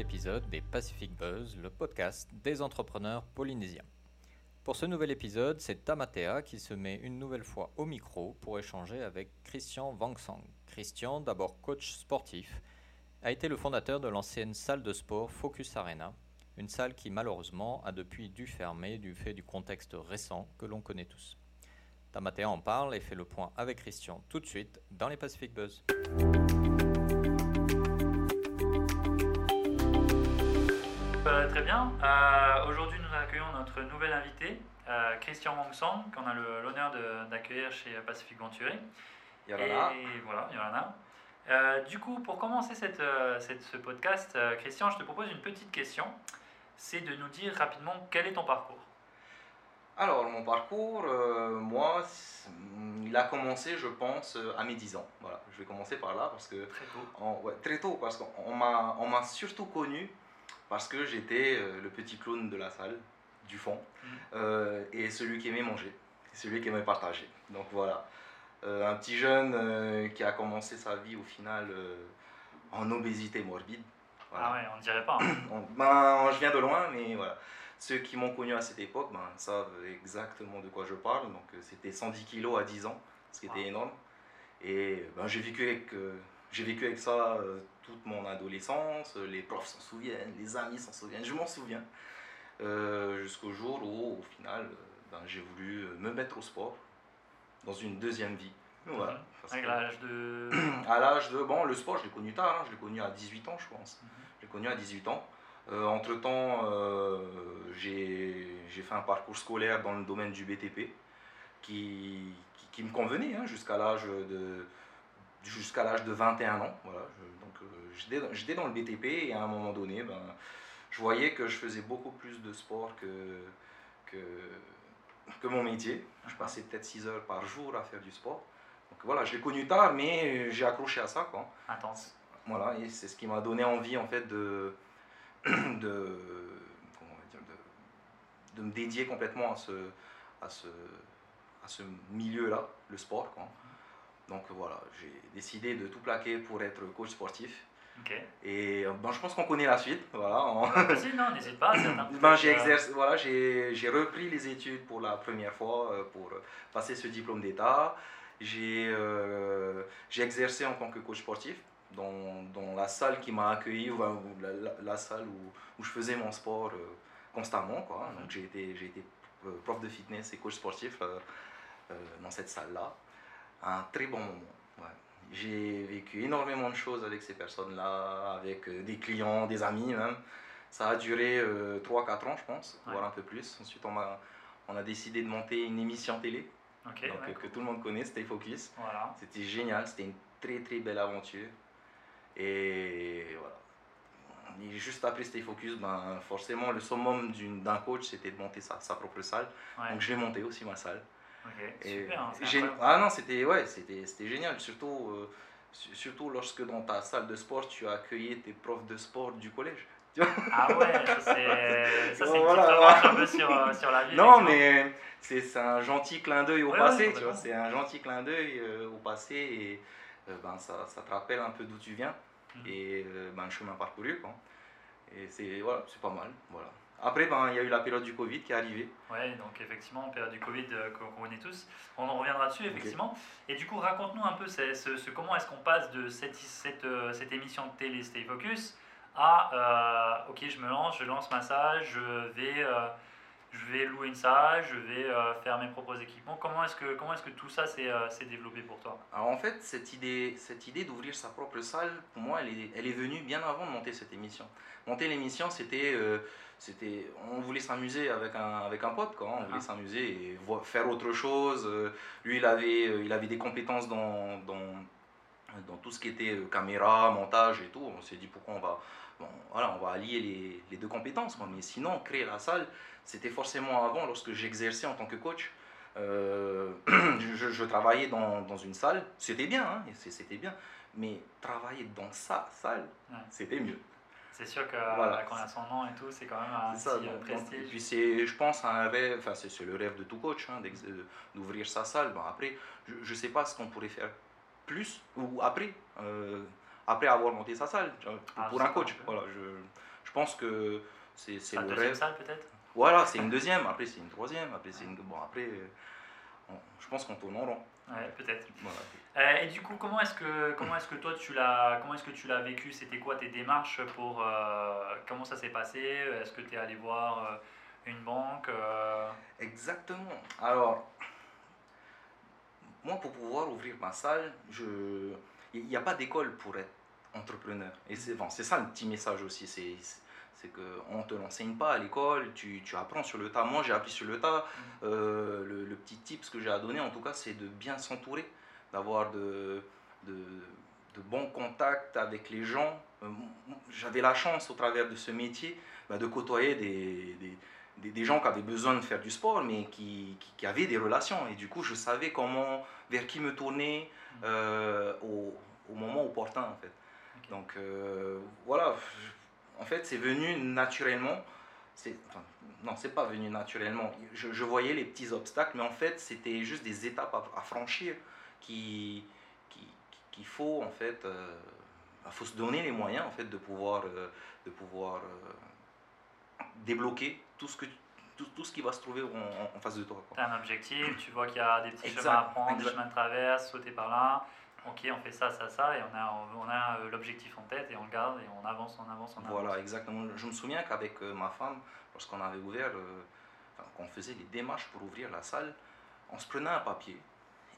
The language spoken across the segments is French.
épisode des Pacific Buzz, le podcast des entrepreneurs polynésiens. Pour ce nouvel épisode, c'est Tamatea qui se met une nouvelle fois au micro pour échanger avec Christian Vangsang. Christian, d'abord coach sportif, a été le fondateur de l'ancienne salle de sport Focus Arena, une salle qui malheureusement a depuis dû fermer du fait du contexte récent que l'on connaît tous. Tamatea en parle et fait le point avec Christian tout de suite dans les Pacific Buzz. Euh, très bien. Euh, Aujourd'hui, nous accueillons notre nouvel invité, euh, Christian Wangsang, qu'on a l'honneur d'accueillir chez Pacific Venturi. Yorana. Et voilà, Yorana. Euh, du coup, pour commencer cette, cette- ce podcast, Christian, je te propose une petite question. C'est de nous dire rapidement quel est ton parcours? Alors, mon parcours, moi, c'est- il a commencé, je pense, à mes 10 ans. Voilà, je vais commencer par là parce que Très tôt. ouais, très tôt, parce qu'on on m'a surtout connu parce que j'étais euh, le petit clown de la salle, du fond, Mhm. euh, et celui qui aimait manger, celui qui aimait partager. Donc voilà, Euh, un petit jeune qui a commencé sa vie au final en obésité morbide. Voilà. Ah ouais, on ne dirait pas. hein. On- ben, je viens de loin, mais voilà. Ceux qui m'ont connu à cette époque ben, savent exactement de quoi je parle. Donc, c'était 110 kilos à 10 ans, ce qui était énorme. Et ben, j'ai vécu, avec, euh, j'ai vécu avec ça euh, toute mon adolescence. Les profs s'en souviennent, les amis s'en souviennent, je m'en souviens. Euh, Jusqu'au jour où, au final, euh, ben, j'ai voulu euh, me mettre au sport dans une deuxième vie. Voilà. Mhm. L'âge de. à l'âge de. Bon, le sport, je l'ai connu tard, hein, je l'ai connu à 18 ans, je pense. Mhm. Je l'ai connu à 18 ans. entre temps, j'ai j'ai fait un parcours scolaire dans le domaine du BTP qui, qui, qui me convenait hein, jusqu'à l'âge de jusqu'à l'âge de 21 ans. Voilà, je- donc euh, j'étais dans- j'étais dans le BTP et à un moment donné, ben, je voyais que je faisais beaucoup plus de sport que, que, que mon métier. Je passais peut-être 6 heures par jour à faire du sport. Donc voilà, je l'ai connu tard, mais j'ai accroché à ça. Quoi. Intense. Voilà, et c'est ce qui m'a donné envie en fait de, de, comment on va dire, de, de me dédier complètement à ce, à ce, à ce milieu-là, le sport. Quoi. Donc voilà, j'ai décidé de tout plaquer pour être coach sportif. Et euh, ben, je pense qu'on connaît la suite. Voilà, Vas-y, non, n'hésite pas. ben, j'ai euh, exercé, voilà, j'ai j'ai repris les études pour la première fois euh, pour passer ce diplôme d'État. J'ai euh, j'ai exercé en tant que coach sportif dans, dans la salle qui m'a accueilli, ou, ou la, la- la salle où, où je faisais mon sport constamment. Quoi. Mhm. Donc j'ai été, j'ai été prof de fitness et coach sportif dans cette salle-là. Un très bon moment. ouais. J'ai vécu énormément de choses avec ces personnes-là, avec euh, des clients, des amis même. Ça a duré 3-4 ans, je pense, Ouais. voire un peu plus. Ensuite, on, a décidé de monter une émission télé Ok, donc, ouais, euh, que tout le monde connaît, Stay Focus. Voilà. C'était génial, c'était une très très belle aventure. Et voilà. Et juste après Stay Focus, ben, forcément, le summum d'un coach, c'était de monter sa, sa propre salle. Donc, j'ai monté aussi ma salle. Ok, Et super. hein, ah non, c'était ouais, c'était c'était génial, surtout euh, su- surtout lorsque dans ta salle de sport, tu as accueilli tes profs de sport du collège. Ah ouais, ça c'est ça, c'est une Voilà, petite remarque un peu sur, euh, sur la vie. Non, mais c'est c'est un gentil clin d'œil au Ouais, passé, ouais, tu vois, c'est un gentil clin d'œil euh, au passé et euh, ben ça, ça te rappelle un peu d'où tu viens Mhm. et euh, ben le chemin parcouru quoi. Et c'est voilà, c'est pas mal, voilà. Après ben il y a eu la période du Covid qui est arrivée. Ouais, donc effectivement, période du Covid euh, qu'on connaît tous. On en reviendra dessus, effectivement. Et du coup, raconte-nous un peu ce- comment est-ce qu'on passe de cette, cette, euh, cette émission de télé Stay Focus à euh, ok, je me lance, je lance ma salle, je vais, euh, je vais louer une salle, je vais euh, faire mes propres équipements. Comment est-ce que, comment est-ce que tout ça s'est euh, développé pour toi? Alors en fait, cette idée, cette idée d'ouvrir sa propre salle, pour moi, elle est, elle est venue bien avant de monter cette émission. Monter l'émission, c'était, euh, c'était, on voulait s'amuser avec un, avec un pote, quoi. On Ah. voulait s'amuser et vo- faire autre chose. Lui, il avait, il avait des compétences dans, dans, dans tout ce qui était euh, caméra, montage et tout. On s'est dit pourquoi on va, bon, voilà, on va allier les, les deux compétences. quoi. Mais sinon, créer la salle, c'était forcément avant, lorsque j'exerçais en tant que coach. Euh, je, je travaillais dans, dans une salle, c'était bien, hein, c'était bien, mais travailler dans sa salle, Ouais. c'était mieux. C'est sûr que Voilà. quand on a son nom et tout, c'est quand même un C'est ça, petit euh, donc- prestige. et puis c'est, je pense, un rêve, enfin c'est le rêve de tout coach, hein, d'ouvrir sa salle. Bon, après, je ne sais pas ce qu'on pourrait faire plus ou après. Euh, après avoir monté sa salle Ah, pour un coach. Voilà, je, je pense que c'est le deuxième rêve. salle peut-être? Voilà, c'est une deuxième, après c'est une troisième, après c'est une. Bon, après, je pense qu'on tourne en rond. Ouais, peut-être. Voilà. Euh, et du coup, comment est-ce que comment est-ce que toi tu l'as comment est-ce que tu l'as vécu? C'était quoi tes démarches pour euh, comment ça s'est passé? Est-ce que tu es allé voir une banque Exactement. Alors, moi, pour pouvoir ouvrir ma salle, je... il n'y a pas d'école pour être entrepreneur. Et c'est bon, ça le petit message aussi. C'est, c'est qu'on ne te l'enseigne pas à l'école, tu, tu apprends sur le tas. Moi, j'ai appris sur le tas. Euh, le, le petit tip que j'ai à donner, en tout cas, c'est de bien s'entourer, d'avoir de, de, de bons contacts avec les gens. Euh, J'avais la chance, au travers de ce métier, bah, de côtoyer des, des, des, des gens qui avaient besoin de faire du sport, mais qui, qui, qui avaient des relations. Et du coup, je savais comment, vers qui me tourner euh, au, au moment opportun, en fait. Donc, euh, voilà. En fait, c'est venu naturellement. C'est, enfin, non, c'est pas venu naturellement. Je, je voyais les petits obstacles, mais en fait, c'était juste des étapes à, à franchir qui, qui, qu'il faut, en fait, euh, bah, faut se donner les moyens, en fait, de pouvoir, euh, de pouvoir débloquer tout ce, que, tout, tout ce qui va se trouver en, face de toi. Tu as un objectif, tu vois qu'il y a des petits Exact, chemins à prendre, des chemins de traverse, sauter par là. Ok, on fait ça, ça, ça, et on a, on a euh, l'objectif en tête et on le garde et on avance, on avance, on avance. Voilà, exactement. Je me souviens qu'avec euh, ma femme, lorsqu'on avait ouvert, euh, enfin, qu'on faisait les démarches pour ouvrir la salle, on se prenait un papier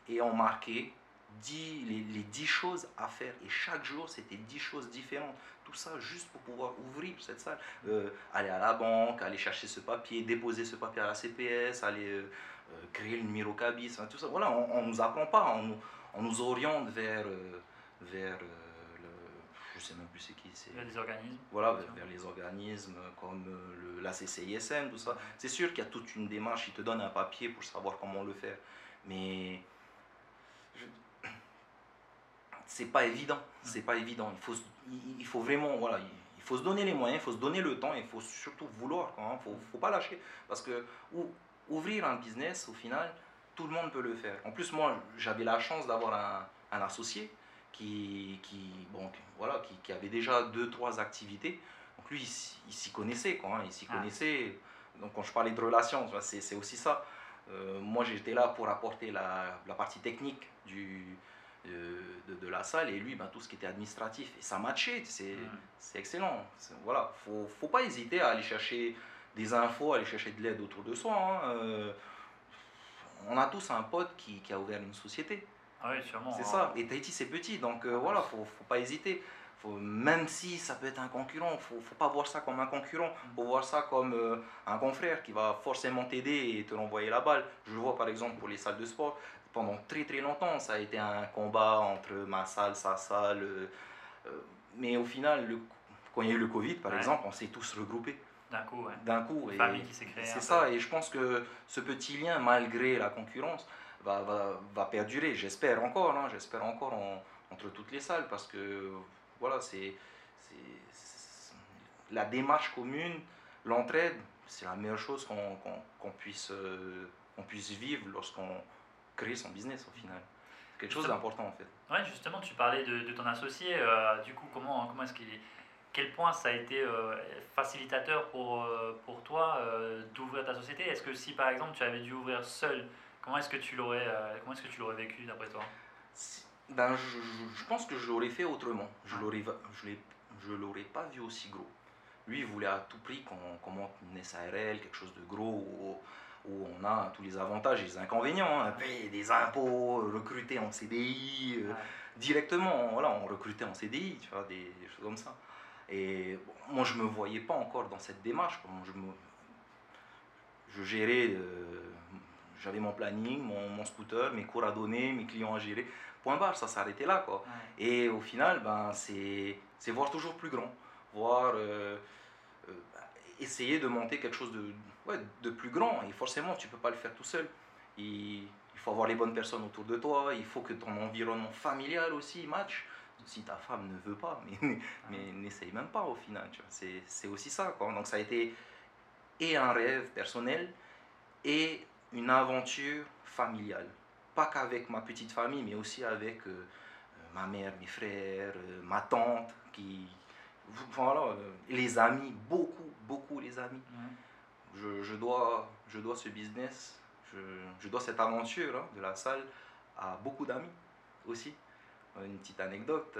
et on marquait 10, les, les 10 choses à faire. Et chaque jour, c'était 10 choses différentes. Tout ça juste pour pouvoir ouvrir cette salle. Euh, aller à la banque, aller chercher ce papier, déposer ce papier à la CPS, aller euh, euh, créer le numéro cabis, enfin, tout ça. Voilà, on ne nous apprend pas, on, nous- on nous oriente vers, vers. Je sais même plus c'est qui, c'est a des organismes. voilà, vers, vers les organismes comme le, la CCISM, tout ça. C'est sûr qu'il y a toute une démarche, ils te donnent un papier pour savoir comment le faire. Mais je- c'est pas évident, c'est pas évident. Il faut, il, faut vraiment, voilà, il, faut se donner les moyens, il faut se donner le temps, il faut surtout vouloir, il ne faut, faut pas lâcher. Parce que ou- ouvrir un business, au final, tout le monde peut le faire. En plus, moi, j'avais la chance d'avoir un, un associé qui, qui, bon, voilà, qui, qui avait déjà deux, trois activités. Donc lui, il, s'y- il s'y connaissait, quoi, hein, il s'y Ah. connaissait. Donc quand je parlais de relations, c'est c'est aussi ça. Euh, moi, j'étais là pour apporter la, la partie technique du, de, de la salle et lui, ben, tout ce qui était administratif. Et ça matchait, c'est Mm. c'est excellent. C'est- Voilà, faut, faut pas hésiter à aller chercher des infos, aller chercher de l'aide autour de soi. hein. Euh, on a tous un pote qui, qui a ouvert une société. Ah oui, sûrement. C'est hein. ça. Et Tahiti, c'est petit, donc euh, voilà, faut, faut pas hésiter. Faut, même si ça peut être un concurrent, faut, faut pas voir ça comme un concurrent. Faut voir ça comme euh, un confrère qui va forcément t'aider et te renvoyer la balle. Je le vois par exemple pour les salles de sport. Pendant très très longtemps, ça a été un combat entre ma salle, sa salle. euh, euh, mais au final, le- quand il y a eu le Covid, par Ouais. exemple, on s'est tous regroupés D'un coup, ouais. d'un coup. Une et famille qui s'est créée. C'est ça, et je pense que ce petit lien, malgré la concurrence, va, va, va perdurer. J'espère encore, hein, j'espère encore en- entre toutes les salles, parce que voilà, c'est la démarche commune, l'entraide, c'est la meilleure chose qu'on puisse, euh, qu'on puisse vivre lorsqu'on crée son business au final. C'est quelque chose d'important en fait. Ouais, justement, tu parlais de, de ton associé. euh, du coup, comment, comment est-ce qu'il est Quel point ça a été euh, facilitateur pour, euh, pour toi euh, d'ouvrir ta société? Est-ce que si par exemple tu avais dû ouvrir seul, comment est-ce que tu l'aurais comment est-ce que tu l'aurais vécu d'après toi? Si- Ben, je, je- je pense que je l'aurais fait autrement. Je l'aurais, je l'aurais pas vu aussi gros. Lui, il voulait à tout prix qu'on qu'on monte une SARL, quelque chose de gros, où on a tous les avantages et les inconvénients. hein. Payer des impôts, recruter en CDI, euh, Ouais. directement, voilà, on recrutait en CDI, tu vois, des, des choses comme ça. Et bon, moi, je me voyais pas encore dans cette démarche. quoi. Je, me, je gérais, euh, j'avais mon planning, mon, mon scooter, mes cours à donner, mes clients à gérer. Point barre, ça s'arrêtait là, quoi. Ouais. Et au final, ben, c'est voir toujours plus grand, voir, euh, euh, essayer de monter quelque chose de, ouais, de plus grand. Et forcément, tu peux pas le faire tout seul. Il, il faut avoir les bonnes personnes autour de toi, il faut que ton environnement familial aussi match. Si ta femme ne veut pas, mais, mais n'essaye même pas au final. tu vois. C'est c'est aussi ça. Quoi. Donc ça a été et un rêve personnel et une aventure familiale. Pas qu'avec ma petite famille, mais aussi avec euh, euh, ma mère, mes frères, euh, ma tante, qui, voilà, euh, les amis, beaucoup, beaucoup les amis. Je, je, dois, je dois ce business, je, je dois cette aventure hein, de la salle à beaucoup d'amis aussi. Une petite anecdote,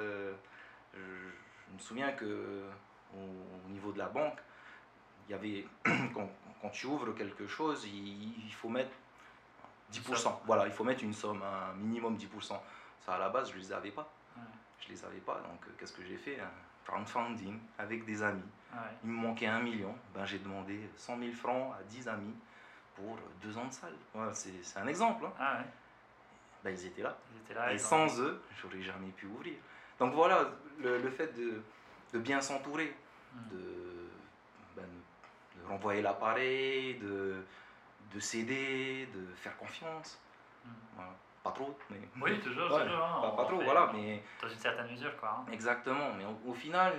je, me souviens que au, niveau de la banque, il y avait, quand, quand, tu ouvres quelque chose, il, il faut mettre 10%. Voilà, il faut mettre une somme, un minimum 10%. Ça, à la base, je ne les avais pas. Je les avais pas, donc euh, qu'est-ce que j'ai fait Un crowdfunding avec des amis. Il me manquait un million. Ben, j'ai demandé 100 000 francs à 10 amis pour deux ans de salle. Voilà, c'est un exemple. Hein. Ah ben, ils étaient là. Ils étaient là Et sans eux, j'aurais jamais pu ouvrir. Donc voilà, le, le fait de, de bien s'entourer, hmm. de, ben, de renvoyer l'appareil, de, de céder, de faire confiance. Hmm. Pas trop, mais. Oui, toujours, toujours. Hein, pas, trop, voilà. Mais... Dans une certaine mesure, quoi. Hein. Exactement, mais au, final,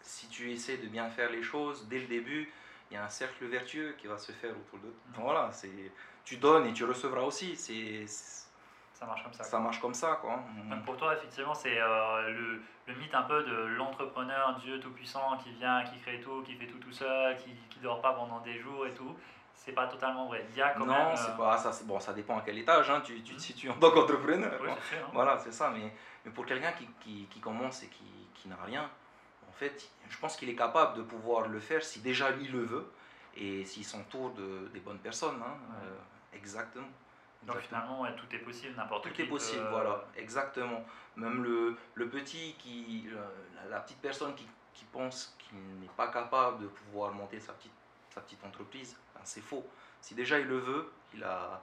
si tu essaies de bien faire les choses dès le début, il y a un cercle vertueux qui va se faire autour de toi. Hmm. Voilà, c'est. Tu donnes et tu recevras aussi. C'est. Ça marche comme ça. Ça marche comme ça, quoi. Donc pour toi, effectivement, c'est euh, le, le, mythe un peu de l'entrepreneur, Dieu tout-puissant, qui vient, qui crée tout, qui fait tout tout seul, qui ne dort pas pendant des jours et tout c'est pas totalement vrai. Il y a quand non, même. c'est euh, pas ça. Bon, ça dépend à quel étage hein, tu, tu te situes en tant qu'entrepreneur. Oui, c'est hein. Voilà, c'est ça. Mais, mais pour quelqu'un qui, qui, qui, commence et qui, qui n'a rien, en fait, je pense qu'il est capable de pouvoir le faire si déjà lui le veut et s'il s'entoure de, des bonnes personnes. Hein, euh, exactement. Donc finalement, tout est possible, n'importe qui. Tout est possible, voilà, exactement. Même le, le petit, qui, la, petite personne qui, qui pense qu'il n'est pas capable de pouvoir monter sa petite, sa petite entreprise, c'est faux. Si déjà il le veut, il a.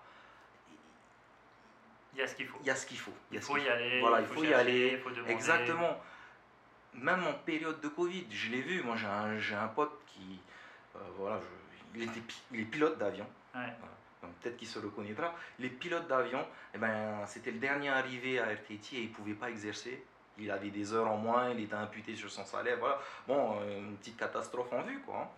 Il y a ce qu'il faut. Il y a ce qu'il faut. Il, faut, y aller. Voilà, il faut, y aller. Exactement. Même en période de Covid, je l'ai vu. Moi, j'ai un, un, pote qui. Euh, voilà, il, était, il est pilote d'avion. Peut-être qu'il se reconnaîtra. Les pilotes d'avion, eh ben, c'était le dernier arrivé à RTT et il ne pouvait pas exercer. Il avait des heures en moins, il était imputé sur son salaire. Voilà. Bon, euh, une petite catastrophe en vue, quoi.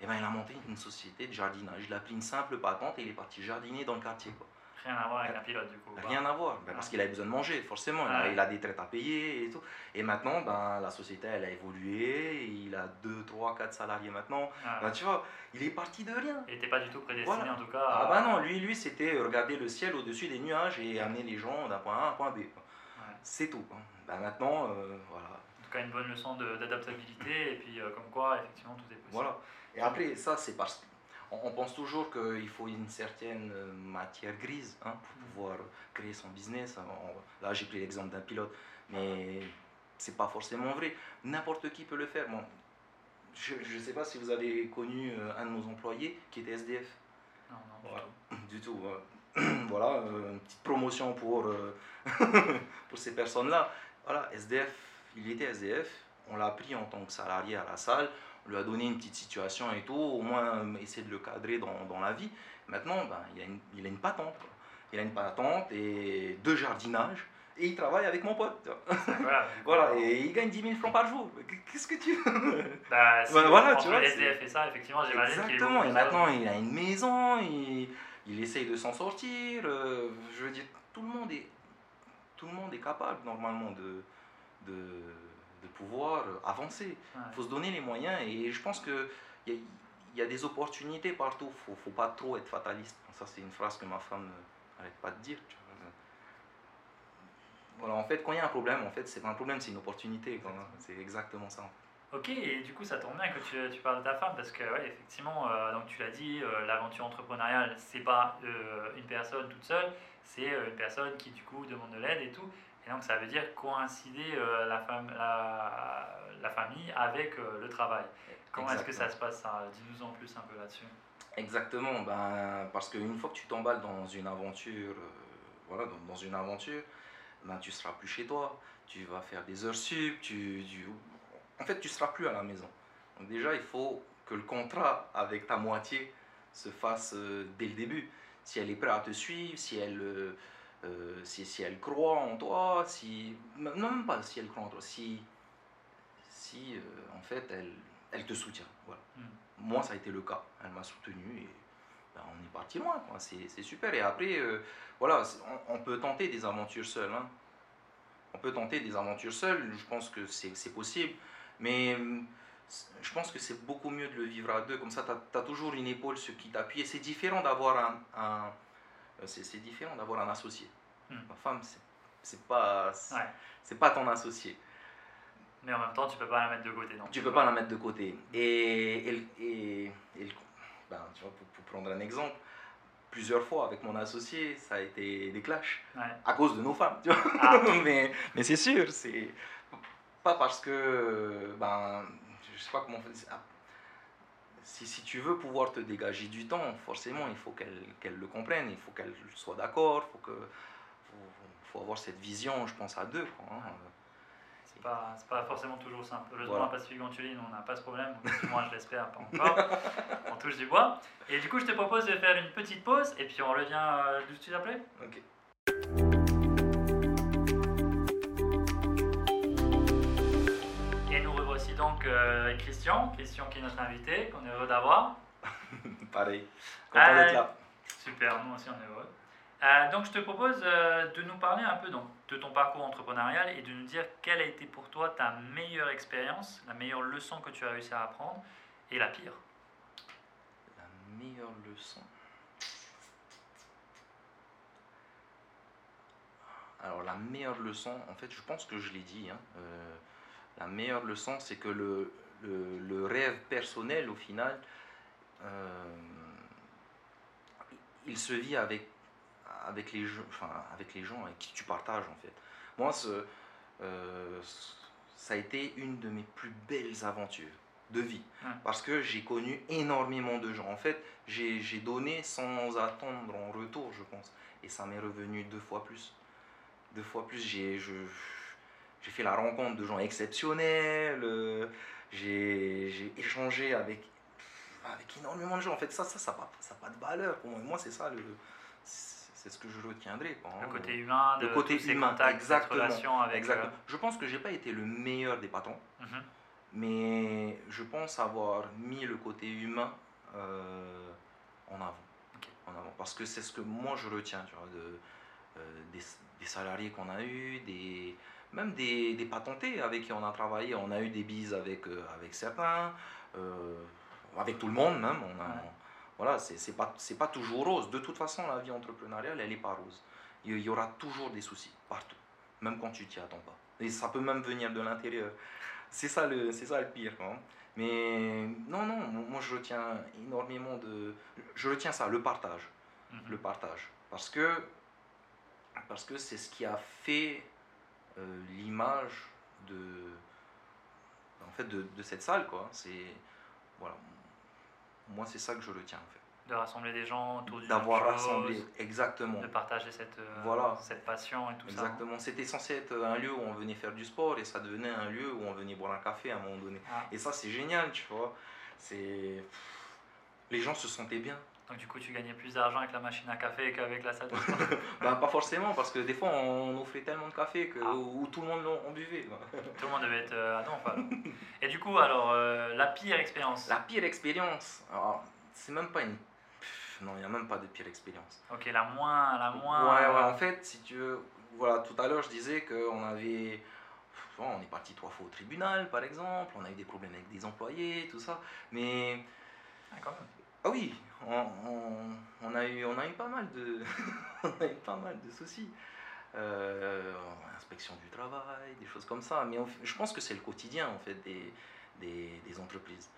Hein et eh ben, il a monté une société de jardinage. Il a pris une simple patente et il est parti jardiner dans le quartier. Quoi. Rien à voir avec un pilote du coup. Rien à voir, ben, parce qu'il avait besoin de manger, forcément. Il, a, des traites à payer et tout. Et maintenant, ben, la société, elle a évolué. Il a 2, 3, 4 salariés maintenant. Ben, tu vois, il est parti de rien. Il n'était pas du tout prédestiné en tout cas. Ah ben non, lui, lui c'était regarder le ciel au-dessus des nuages et amener les gens d'un point A à un point B. C'est tout. Ben, maintenant, euh, voilà. En tout cas, une bonne leçon d'adaptabilité et puis euh, comme quoi, effectivement, tout est possible. Voilà. Et après, ça, c'est parce qu'on pense toujours qu'il faut une certaine euh, matière grise hein, pour mm. pouvoir créer son business. là, j'ai pris l'exemple d'un pilote, mais c'est pas forcément vrai. N'importe qui peut le faire. Bon, je ne sais pas si vous avez connu euh, un de nos employés qui était SDF. Non, non, du tout. voilà, euh, une petite promotion pour, pour ces personnes-là. Voilà, SDF, il était SDF. On l'a pris en tant que salarié à la salle lui a donné une petite situation et tout, au moins euh, essayer de le cadrer dans, dans la vie. Maintenant, ben, il, a une, il a une patente. Il a une patente et deux jardinages. Et il travaille avec mon pote. Voilà, voilà et il gagne 10 000 francs par jour. Qu'est-ce que tu veux? Bah, si ben, voilà, tu vois. SDF et ça, effectivement, j'imagine Exactement, et maintenant il a une maison, il, il essaye de s'en sortir. Euh, je veux dire, tout le monde est, tout le monde est capable normalement de, de de pouvoir euh, avancer. Il faut se donner les moyens et je pense qu'il y, a, y a des opportunités partout. Il ne faut pas trop être fataliste. Ça, c'est une phrase que ma femme n'arrête pas de dire. Voilà, en fait, quand il y a un problème, en fait, c'est pas un problème, c'est une opportunité. C'est exactement ça. Ok, et du coup, ça tombe bien que tu, tu parles de ta femme parce que, ouais, effectivement, euh, donc tu l'as dit, euh, l'aventure entrepreneuriale, c'est pas une personne toute seule, c'est une personne qui, du coup, demande de l'aide et tout. Et donc ça veut dire coïncider euh, la, la, la, famille avec euh, le travail. Comment est-ce que ça se passe Dis-nous en plus un peu là-dessus. Exactement, ben, parce qu'une fois que tu t'emballes dans une aventure, euh, voilà, dans, une aventure, ben, tu seras plus chez toi, tu vas faire des heures sup, tu, en fait tu seras plus à la maison. Donc déjà il faut que le contrat avec ta moitié se fasse dès le début. Si elle est prête à te suivre, si elle euh, si, si, elle croit en toi, si, non même pas si elle croit en toi, si, si euh, en fait elle, elle te soutient. Voilà. Hmm. Moi, ça a été le cas. Elle m'a soutenu et ben, on est parti loin. C'est super. Et après, euh, voilà, on, peut tenter des aventures seules. Hein. On peut tenter des aventures seuls, je pense que c'est possible. Mais hum, je pense que c'est beaucoup mieux de le vivre à deux. Comme ça, tu as, toujours une épaule sur qui t'appuyer. C'est différent d'avoir un, un c'est différent d'avoir un associé. Hmm. Ma femme, c'est pas, c'est pas ton associé. Mais en même temps, tu peux pas la mettre de côté. Non tu peux pas la mettre de côté. Et, et, et, ben, tu vois, pour, prendre un exemple, plusieurs fois avec mon associé, ça a été des clashs à cause de nos femmes. Tu vois ah. mais mais c'est sûr, c'est pas parce que ben, je sais pas comment ah, si, si, tu veux pouvoir te dégager du temps, forcément, il faut qu'elle le comprenne, il faut qu'elle soit d'accord, il faut, que, faut, avoir cette vision, je pense, à deux. Quoi, hein. C'est pas, pas forcément toujours simple. Heureusement, voilà. à Pacific Venturini, on n'a pas ce problème. Moi, je l'espère, pas encore. on touche du bois. Et du coup, je te propose de faire une petite pause et puis on revient euh, d'où tu t'appelais? Ok. Donc euh, Christian, Christian qui est notre invité, qu'on est heureux d'avoir. Pareil, content d'être là. Super, nous aussi on est heureux. Euh, donc je te propose euh, de nous parler un peu donc, de ton parcours entrepreneurial et de nous dire quelle a été pour toi ta meilleure expérience, la meilleure leçon que tu as réussi à apprendre et la pire. La meilleure leçon. Alors la meilleure leçon, en fait je pense que je l'ai dit, hein, la meilleure leçon, c'est que le, le, rêve personnel, au final, euh, il se vit avec, avec, les, enfin, avec les gens avec qui tu partages, en fait. Moi, ce, euh, ça a été une de mes plus belles aventures de vie. Parce que j'ai connu énormément de gens. En fait, j'ai donné sans attendre en retour, je pense. Et ça m'est revenu deux fois plus. Deux fois plus. J'ai j'ai fait la rencontre de gens exceptionnels, euh, j'ai échangé avec, avec énormément de gens. En fait, ça, ça, ça n'a pas, ça pas de valeur pour moi. Moi, c'est ça, le, c'est ce que je retiendrai. Quoi, le côté humain, le côté humain, exactement. Avec exactement. Euh, je pense que j'ai pas été le meilleur des patrons, mhm. mais je pense avoir mis le côté humain euh, en avant. En avant. Parce que c'est ce que moi je retiens tu vois, de, des, des, salariés qu'on a eu, des, même des, des, patentés avec qui on a travaillé. On a eu des bises avec, euh, avec certains, euh, avec tout le monde même. On a, voilà, c'est pas, pas toujours rose. De toute façon, la vie entrepreneuriale, elle n'est pas rose. Il y aura toujours des soucis, partout, même quand tu t'y attends pas. Et ça peut même venir de l'intérieur. C'est ça, le, ça le pire. Mais non, non, moi je retiens énormément de... Je retiens ça, le partage. Mhm. Le partage. Parce que parce que c'est ce qui a fait euh, l'image de, en fait, de, de cette salle. Quoi. C'est, voilà. Moi, c'est ça que je retiens. En fait de rassembler des gens autour d'avoir rassemblé exactement de partager cette euh, voilà cette passion et tout exactement. ça exactement c'était censé être un lieu où on venait faire du sport et ça devenait un lieu où on venait boire un café à un moment donné ah. et ça c'est génial tu vois c'est les gens se sentaient bien donc du coup, tu gagnais plus d'argent avec la machine à café qu'avec la salle de sport ben, Pas forcément, parce que des fois, on offrait tellement de café que, ah. où, tout le monde en, buvait. tout le monde devait être euh, à donf. Et du coup, alors, euh, la pire expérience? La pire expérience, c'est même pas une... non, il n'y a même pas de pire expérience. Ok, la moins... La moins... Ouais, ouais, en fait, si tu veux... Voilà, tout à l'heure, je disais qu'on avait... on est parti trois fois au tribunal, par exemple, on a eu des problèmes avec des employés, tout ça, mais... Ah, quand même. Ah oui, on, a eu, on a eu pas mal de, on a eu pas mal de soucis. Euh, inspection du travail, des choses comme ça. Mais je pense que c'est le quotidien en fait des, des, entreprises.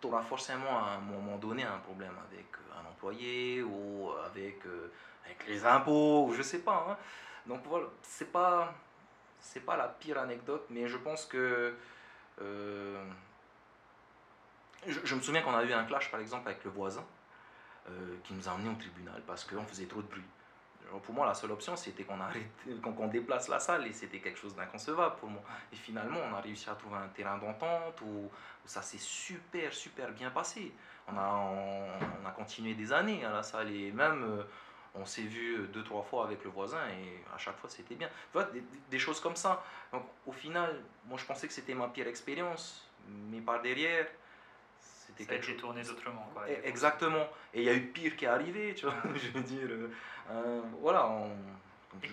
Tu auras forcément à un moment donné un problème avec un employé ou avec, euh, avec les impôts, ou je sais pas. Hein. Donc voilà, c'est pas pas la pire anecdote, mais je pense que euh, je, me souviens qu'on a eu un clash, par exemple, avec le voisin, euh, qui nous a emmenés au tribunal parce qu'on faisait trop de bruit. pour moi, la seule option, c'était qu'on arrête, qu'on déplace la salle et c'était quelque chose d'inconcevable pour moi. Et finalement, on a réussi à trouver un terrain d'entente où, ça s'est super, super bien passé. On a, on, a continué des années à la salle et même euh, on s'est vu deux, trois fois avec le voisin et à chaque fois c'était bien. Tu vois, des, des, choses comme ça. Donc au final, moi je pensais que c'était ma pire expérience, mais par derrière, ça a été tourné d'autrement. Eh, exactement. Et il y a eu pire qui est arrivé, tu vois. je veux dire, euh, euh, voilà. et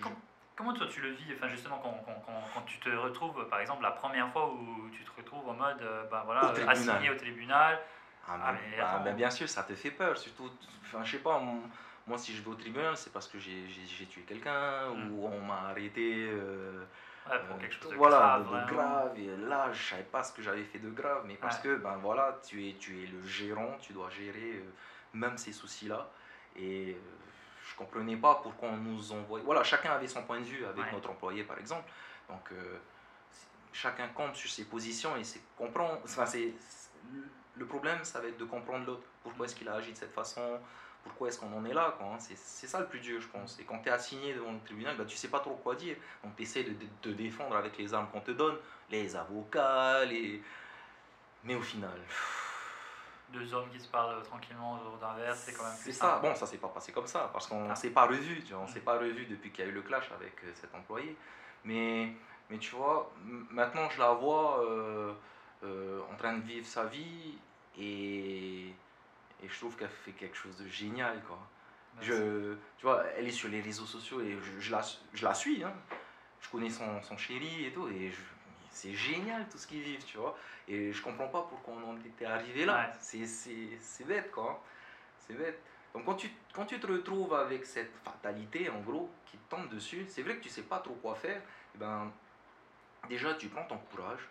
Comment toi tu le vis, enfin justement quand, quand, quand, tu te retrouves, par exemple la première fois où tu te retrouves en mode, ben voilà, assigné au tribunal. Ah, ah, ah ben, bien sûr, ça te fait peur, surtout, enfin je sais pas, moi si je vais au tribunal, c'est parce que j'ai tué quelqu'un hmm. ou on m'a arrêté. Euh, ouais, pour quelque chose de voilà, grave. De, grave. Et là, je savais pas ce que j'avais fait de grave, mais parce que ben voilà, tu es, tu es le gérant, tu dois gérer euh, même ces soucis-là. Et je comprenais pas pourquoi on nous envoyait. Voilà, chacun avait son point de vue avec notre employé, par exemple. Donc, euh, chacun compte sur ses positions et c'est comprendre. Enfin, c'est le problème, ça va être de comprendre l'autre. Pourquoi est-ce qu'il a agi de cette façon Pourquoi est-ce qu'on en est là quoi, hein? C'est ça le plus dur, je pense. Et quand tu es assigné devant le tribunal, bah, tu sais pas trop quoi dire. Donc, tu essaies de, te défendre avec les armes qu'on te donne, les avocats, les. Mais au final deux hommes qui se parlent tranquillement autour d'un verre, c'est quand même C'est ça, bon, ça s'est pas passé comme ça, parce qu'on ne ah. s'est pas revu, tu vois, on mm. s'est pas revu depuis qu'il y a eu le clash avec euh, cet employé. Mais, mais tu vois, maintenant je la vois euh, euh, en train de vivre sa vie et, et je trouve qu'elle fait quelque chose de génial, quoi. Je, tu vois, elle est sur les réseaux sociaux et je, je la, je la suis, hein. je connais son, son chéri et tout, et c'est génial tout ce qu'ils vivent, tu vois. Et je comprends pas pourquoi on en était arrivé là. C'est bête, quoi. C'est bête. Donc quand tu, quand tu te retrouves avec cette fatalité, en gros, qui te tombe dessus, c'est vrai que tu sais pas trop quoi faire. Et eh ben, déjà, tu prends ton courage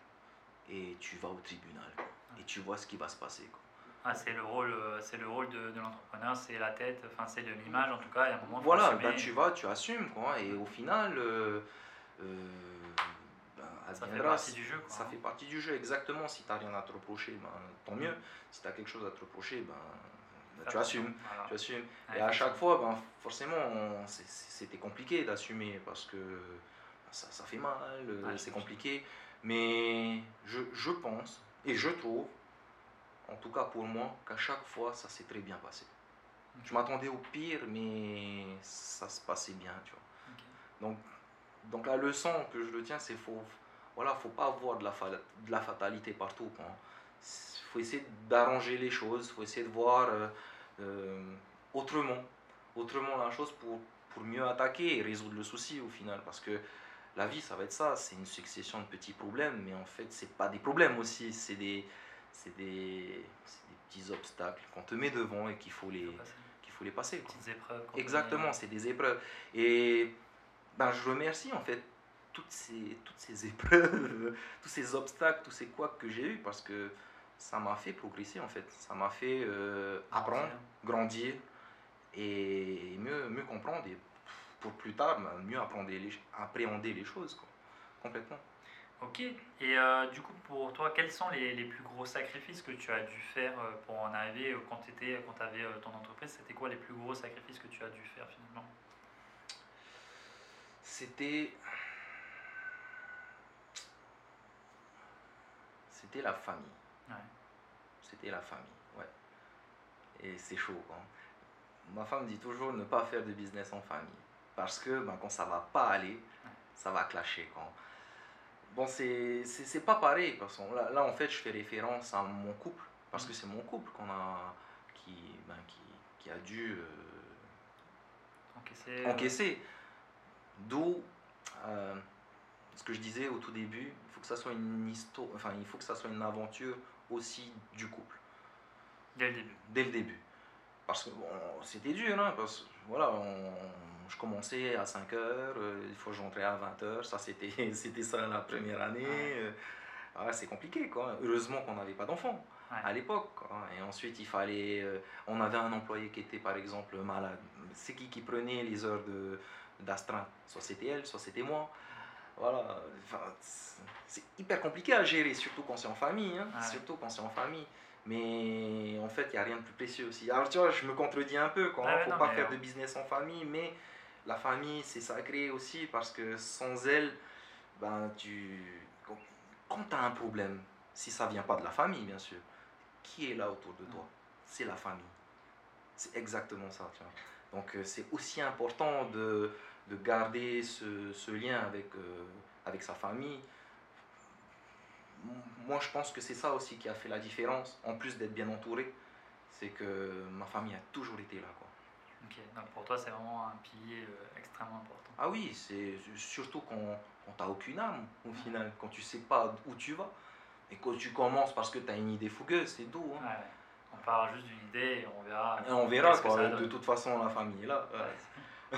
et tu vas au tribunal. Et tu vois ce qui va se passer. Quoi. Ah, c'est le rôle, euh, c'est le rôle de, de l'entrepreneur, c'est la tête, enfin c'est de l'image en tout cas. A un moment. Voilà, ben, tu vas, tu assumes quoi. Et au final, euh, euh, ça fait partie du jeu. Ça fait partie du jeu, exactement. Si tu n'as rien à te reprocher, ben, tant mieux. Si tu as quelque chose à te reprocher, ben, ben tu assumes. Tu assumes. Et à chaque fois, ben, forcément, c'était compliqué d'assumer parce que ça, ça fait mal, c'est compliqué. Mais je, je pense et je trouve, en tout cas pour moi, qu'à chaque fois, ça s'est très bien passé. Je m'attendais au pire, mais ça se passait bien, tu vois. Donc, donc la leçon que je retiens, c'est faux voilà, faut pas avoir de la, de la fatalité partout. Il faut essayer d'arranger les choses, faut essayer de voir euh, euh, autrement, autrement la chose pour, pour mieux attaquer et résoudre le souci au final. Parce que la vie, ça va être ça, c'est une succession de petits problèmes, mais en fait, c'est pas des problèmes aussi, c'est des, c'est des, des, petits obstacles qu'on te met devant et qu'il faut les, qu'il faut les passer. Petites épreuves. Exactement, c'est des épreuves. Et ben, je remercie en fait toutes ces, toutes ces épreuves, tous ces obstacles, tous ces quoi que j'ai eu parce que ça m'a fait progresser en fait. Ça m'a fait euh, apprendre, grandir et mieux, mieux comprendre et pour plus tard ben, mieux appréhender les, appréhender les choses quoi, complètement. Ok, et euh, du coup pour toi, quels sont les, les, plus gros sacrifices que tu as dû faire euh, pour en arriver quand tu avais ton entreprise C'était quoi les plus gros sacrifices que tu as dû faire finalement? C'était c'était la famille. C'était la famille, ouais. Et c'est chaud. Hein. Ma femme dit toujours ne pas faire de business en famille. Parce que ben, quand ça va pas aller, ça va clasher. Quand... Bon, c'est pas pareil. Parce que là, là, en fait, je fais référence à mon couple. Parce que c'est mon couple qu'on a, qui, ben, qui, qui, a dû euh, encaisser. encaisser. D'où euh, ce que je disais au tout début, faut que ça soit une histoire, enfin, il faut que ça soit une aventure aussi du couple. Dès le début. Dès le début. Parce que bon, c'était dur, hein, parce que voilà, je commençais à 5 heures, il faut que je à 20 heures, ça c'était, c'était ça la première année. Euh, ah, c'est compliqué, quoi. Heureusement qu'on n'avait pas d'enfants à l'époque. Et ensuite, il fallait. Euh, on avait un employé qui était par exemple malade. C'est qui qui prenait les heures de, d'astreinte? Soit c'était elle, soit c'était moi. Voilà. Enfin, c'est hyper compliqué à gérer, surtout quand c'est en famille. Hein. Surtout quand c'est en famille. Mais en fait, il n'y a rien de plus précieux aussi. Alors, tu vois, je me contredis un peu il ne faut pas faire de business en famille, mais la famille, c'est sacré aussi parce que sans elle, ben, quand tu as un problème, si ça vient pas de la famille, bien sûr, qui est là autour de toi? C'est la famille. C'est exactement ça. Donc, euh, c'est aussi important de, de garder ce, lien avec, euh, avec sa famille moi, je pense que c'est ça aussi qui a fait la différence, en plus d'être bien entouré, c'est que ma famille a toujours été là. Donc pour toi, c'est vraiment un pilier euh, extrêmement important. Ah oui, c'est surtout quand, quand tu n'as aucune âme au final, quand tu sais pas où tu vas. Et quand tu commences parce que tu as une idée fougueuse, c'est tout. hein. Ouais. On part juste d'une idée et on verra. Et on verra, qu'est-ce que quoi. De toute façon, la famille est là. Ouais.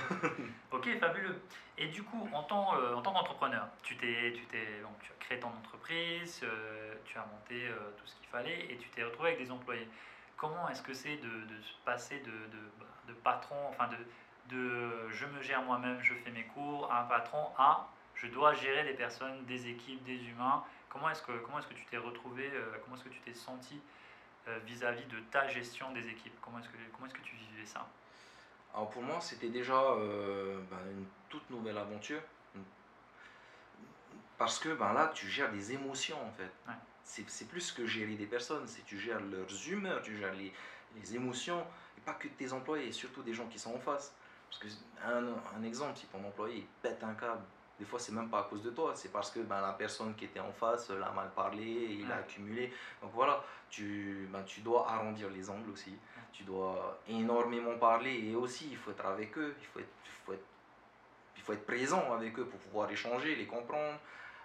ok, fabuleux. Et du coup, en tant, euh, en tant qu'entrepreneur, tu, t'es, tu, t'es, donc, tu as créé ton entreprise, euh, tu as monté euh, tout ce qu'il fallait et tu t'es retrouvé avec des employés. Comment est-ce que c'est de, de se passer de, de, de patron, enfin de, de je me gère moi-même, je fais mes cours, à un patron, à je dois gérer des personnes, des équipes, des humains Comment est-ce que, comment est-ce que tu t'es retrouvé, euh, comment est-ce que tu t'es senti euh, vis-à-vis de ta gestion des équipes? Comment est-ce, que, comment est-ce que tu vivais ça? Alors pour moi, c'était déjà euh, ben, une toute nouvelle aventure. Parce que ben, là, tu gères des émotions en fait. Ouais. C'est, plus que gérer des personnes, c'est tu gères leurs humeurs, tu gères les, les émotions, et pas que tes employés, et surtout des gens qui sont en face. Parce que un, un exemple, si ton employé il pète un câble, des fois c'est même pas à cause de toi, c'est parce que ben, la personne qui était en face l'a mal parlé, il a Ouais. accumulé. Donc voilà, tu, ben, tu dois arrondir les angles aussi tu dois énormément parler et aussi il faut être avec eux, il faut être, il faut être, il faut être présent avec eux pour pouvoir échanger, les comprendre.